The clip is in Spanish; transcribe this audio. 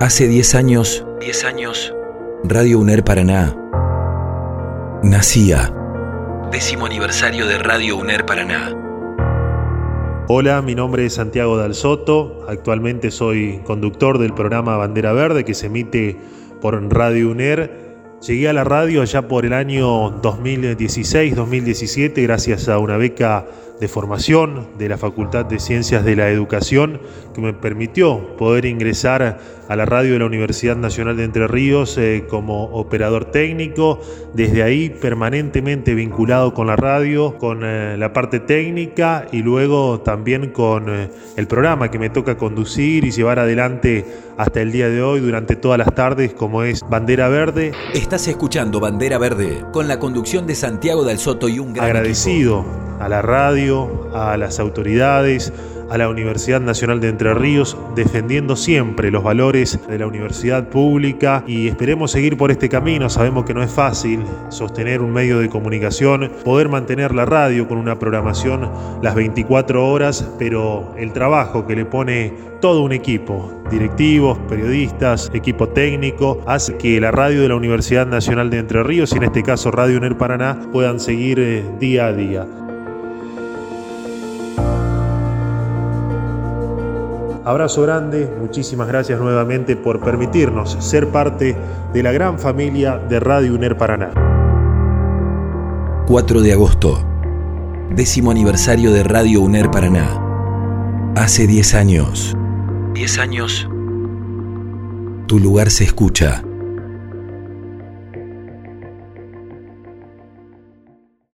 Hace 10 años, 10 años, Radio UNER Paraná nacía. Décimo aniversario de Radio UNER Paraná. Hola, mi nombre es Santiago Dalsoto. Actualmente soy conductor del programa Bandera Verde que se emite por Radio UNER. Llegué a la radio allá por el año 2016-2017 gracias a una beca de formación de la Facultad de Ciencias de la Educación que me permitió poder ingresar a la radio de la Universidad Nacional de Entre Ríos eh, como operador técnico, desde ahí permanentemente vinculado con la radio, con eh, la parte técnica y luego también con eh, el programa que me toca conducir y llevar adelante hasta el día de hoy durante todas las tardes como es Bandera Verde. Estás escuchando Bandera Verde con la conducción de Santiago del Soto y un gran agradecido a la radio, a las autoridades, a la Universidad Nacional de Entre Ríos, defendiendo siempre los valores de la universidad pública y esperemos seguir por este camino. Sabemos que no es fácil sostener un medio de comunicación, poder mantener la radio con una programación las 24 horas, pero el trabajo que le pone todo un equipo, directivos, periodistas, equipo técnico, hace que la radio de la Universidad Nacional de Entre Ríos, y en este caso Radio UNER Paraná, puedan seguir eh, día a día. Abrazo grande, muchísimas gracias nuevamente por permitirnos ser parte de la gran familia de Radio UNER Paraná. 4 de agosto, décimo aniversario de Radio UNER Paraná. Hace 10 años. 10 años. Tu lugar se escucha.